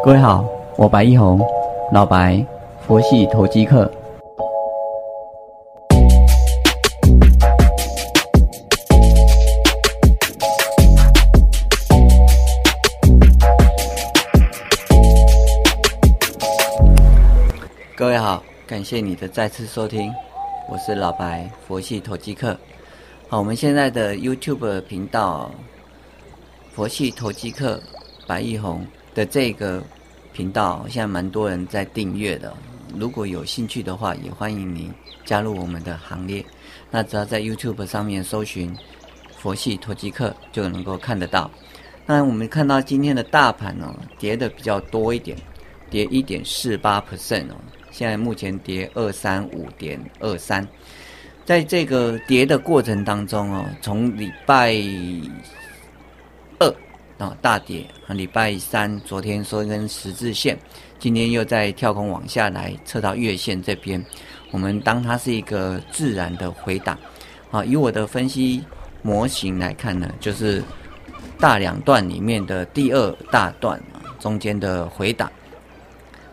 各位好，我白一红，老白，佛系投机客。各位好，感谢你的再次收听，我是老白，佛系投机客。好，我们现在的 YouTube 频道“佛系投机客”白一红的这个频道，现在蛮多人在订阅的。如果有兴趣的话，也欢迎您加入我们的行列。那只要在 YouTube 上面搜寻“佛系投机客”，就能够看得到。那我们看到今天的大盘哦，跌的比较多一点，跌一点四八 percent 哦。现在目前跌二三五点二三，在这个跌的过程当中哦，从礼拜啊大跌啊，礼拜三昨天收一根十字线，今天又在跳空往下来测到月线这边，我们当它是一个自然的回档啊，以我的分析模型来看呢，就是大两段里面的第二大段啊，中间的回档。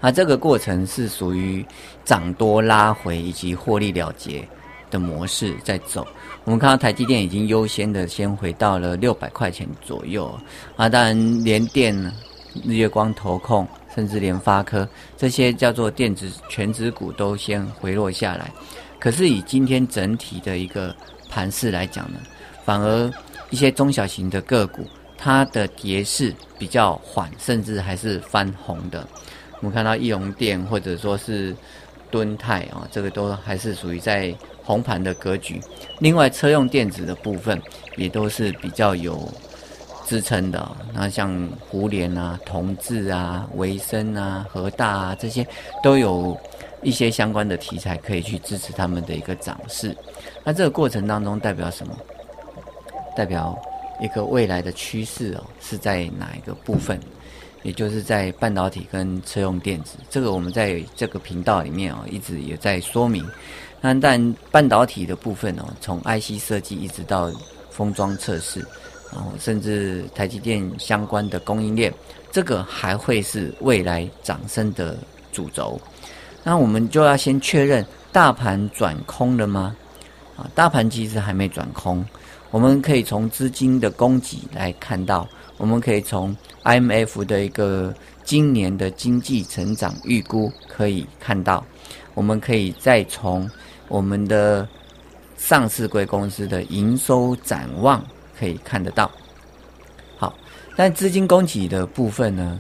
啊，这个过程是属于涨多拉回以及获利了结的模式在走。我们看到台积电已经优先的先回到了六百块钱左右啊，当然联电、日月光、投控，甚至联发科这些叫做电子全指股都先回落下来。可是以今天整体的一个盘势来讲呢，反而一些中小型的个股，它的跌势比较缓，甚至还是翻红的。我们看到易容电或者说是敦泰啊，这个都还是属于在红盘的格局。另外，车用电子的部分也都是比较有支撑的。那像湖联啊、同志啊、维生啊、和大啊这些，都有一些相关的题材可以去支持他们的一个涨势。那这个过程当中代表什么？代表一个未来的趋势哦，是在哪一个部分？也就是在半导体跟车用电子，这个我们在这个频道里面啊，一直也在说明。那但半导体的部分哦，从 IC 设计一直到封装测试，然后甚至台积电相关的供应链，这个还会是未来涨升的主轴。那我们就要先确认大盘转空了吗？啊，大盘其实还没转空。我们可以从资金的供给来看到，我们可以从 IMF 的一个今年的经济成长预估可以看到，我们可以再从我们的上市贵公司的营收展望可以看得到。好，但资金供给的部分呢？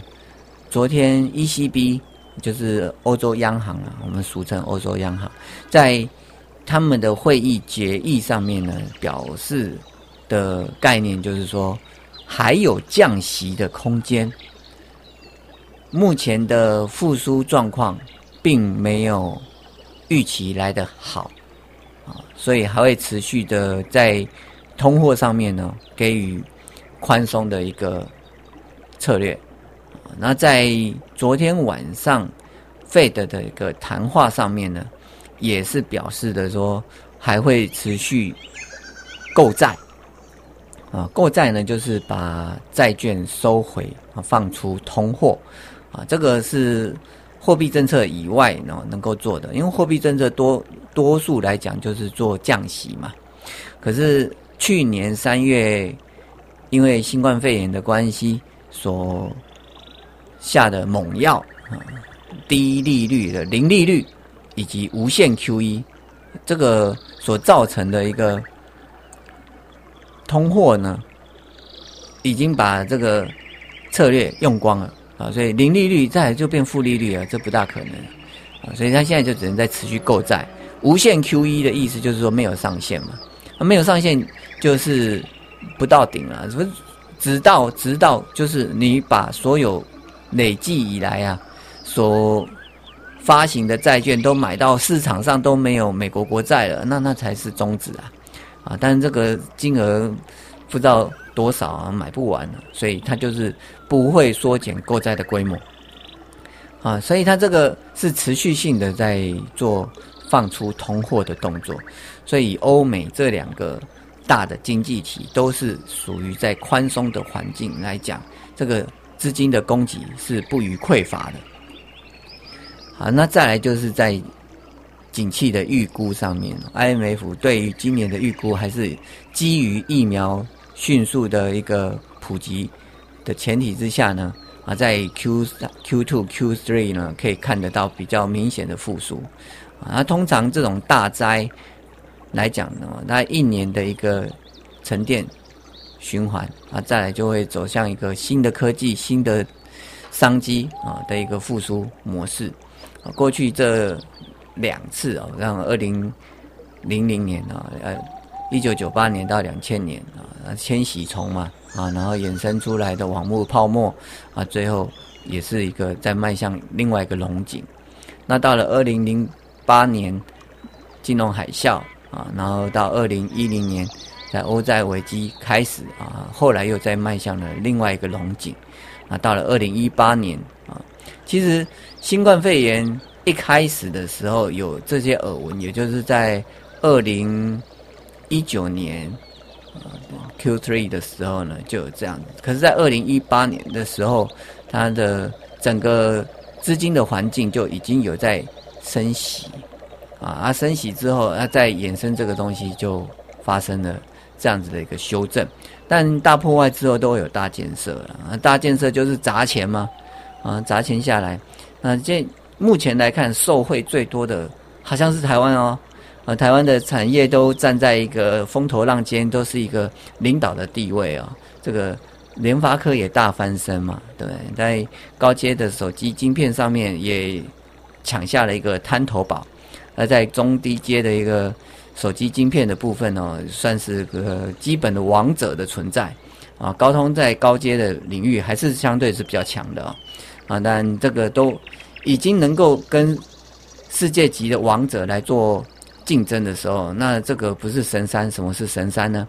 昨天 ECB 就是欧洲央行啊，我们俗称欧洲央行，在他们的会议决议上面呢，表示的概念就是说，还有降息的空间。目前的复苏状况并没有预期来的好啊，所以还会持续的在通货上面呢给予宽松的一个策略。那在昨天晚上，Fed 的一个谈话上面呢。也是表示的说，还会持续购债啊，购债呢就是把债券收回啊，放出通货啊，这个是货币政策以外呢能够做的，因为货币政策多多数来讲就是做降息嘛。可是去年三月因为新冠肺炎的关系所下的猛药啊，低利率的零利率。以及无限 QE 这个所造成的一个通货呢，已经把这个策略用光了啊，所以零利率再就变负利率了，这不大可能啊，所以他现在就只能在持续购债。无限 QE 的意思就是说没有上限嘛，没有上限就是不到顶了，什么直到直到就是你把所有累计以来啊所发行的债券都买到市场上都没有美国国债了，那那才是终止啊！啊，但是这个金额不知道多少啊，买不完所以它就是不会缩减购债的规模啊，所以它这个是持续性的在做放出通货的动作，所以欧美这两个大的经济体都是属于在宽松的环境来讲，这个资金的供给是不予匮乏的。好，那再来就是在景气的预估上面，IMF 对于今年的预估还是基于疫苗迅速的一个普及的前提之下呢，啊，在 Q 三、Q two、Q three 呢，可以看得到比较明显的复苏。啊，通常这种大灾来讲呢，那一年的一个沉淀循环啊，再来就会走向一个新的科技、新的商机啊的一个复苏模式。啊，过去这两次哦，让二零零零年啊，呃，一九九八年到两千年啊，千禧虫嘛啊，然后衍生出来的网络泡沫啊，最后也是一个在迈向另外一个龙井。那到了二零零八年金融海啸啊，然后到二零一零年在欧债危机开始啊，后来又在迈向了另外一个龙井。啊，到了二零一八年啊，其实。新冠肺炎一开始的时候有这些耳闻，也就是在二零一九年 Q three 的时候呢，就有这样子。可是，在二零一八年的时候，它的整个资金的环境就已经有在升息啊，啊，升息之后，它在衍生这个东西就发生了这样子的一个修正。但大破坏之后都会有大建设了，大建设就是砸钱嘛，啊，砸钱下来。那这目前来看，受惠最多的好像是台湾哦，呃，台湾的产业都站在一个风头浪尖，都是一个领导的地位哦。这个联发科也大翻身嘛，对？在高阶的手机晶片上面也抢下了一个滩头堡，而在中低阶的一个手机晶片的部分哦，算是个基本的王者的存在啊。高通在高阶的领域还是相对是比较强的啊。啊，但这个都已经能够跟世界级的王者来做竞争的时候，那这个不是神山，什么是神山呢？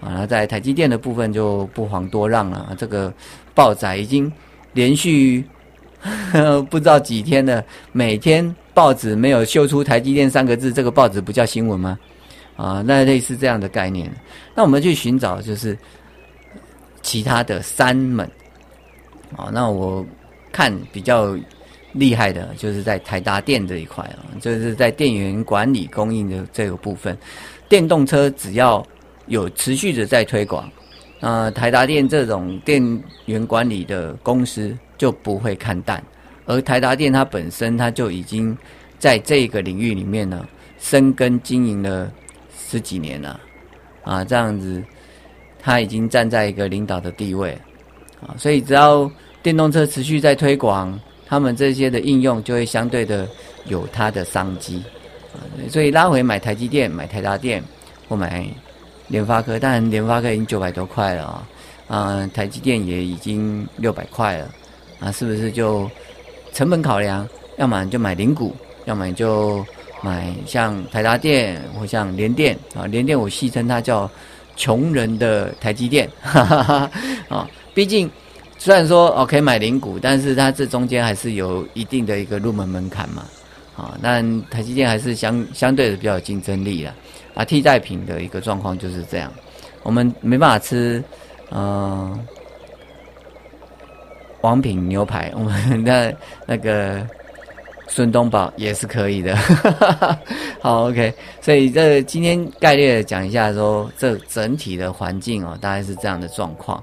啊，那在台积电的部分就不遑多让了。这个报载已经连续不知道几天了，每天报纸没有秀出台积电三个字，这个报纸不叫新闻吗？啊，那类似这样的概念。那我们去寻找就是其他的山们。啊，那我。看比较厉害的，就是在台达电这一块啊，就是在电源管理供应的这个部分，电动车只要有持续的在推广，那台达电这种电源管理的公司就不会看淡，而台达电它本身它就已经在这个领域里面呢，深耕经营了十几年了，啊，这样子，它已经站在一个领导的地位，啊，所以只要。电动车持续在推广，他们这些的应用就会相对的有它的商机，啊，所以拉回买台积电、买台达电或买联发科，当然联发科已经九百多块了啊，啊，台积电也已经六百块了，啊，是不是就成本考量，要么就买零股，要么就买像台达电或像联电。啊，联电我戏称它叫穷人的台积电，哈哈哈，啊，毕竟。虽然说哦可以买零股，但是它这中间还是有一定的一个入门门槛嘛，啊，但台积电还是相相对的比较有竞争力了，啊，替代品的一个状况就是这样，我们没办法吃，嗯，王品牛排，我们 的那个孙东宝也是可以的，好，OK，所以这今天概略讲一下说这整体的环境哦，大概是这样的状况。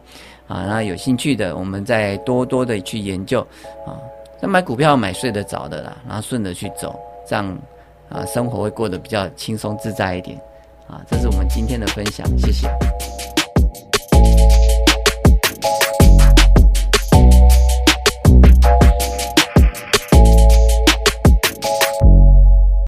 啊，那有兴趣的，我们再多多的去研究啊。那买股票买睡得着的啦，然后顺着去走，这样啊，生活会过得比较轻松自在一点啊。这是我们今天的分享，谢谢。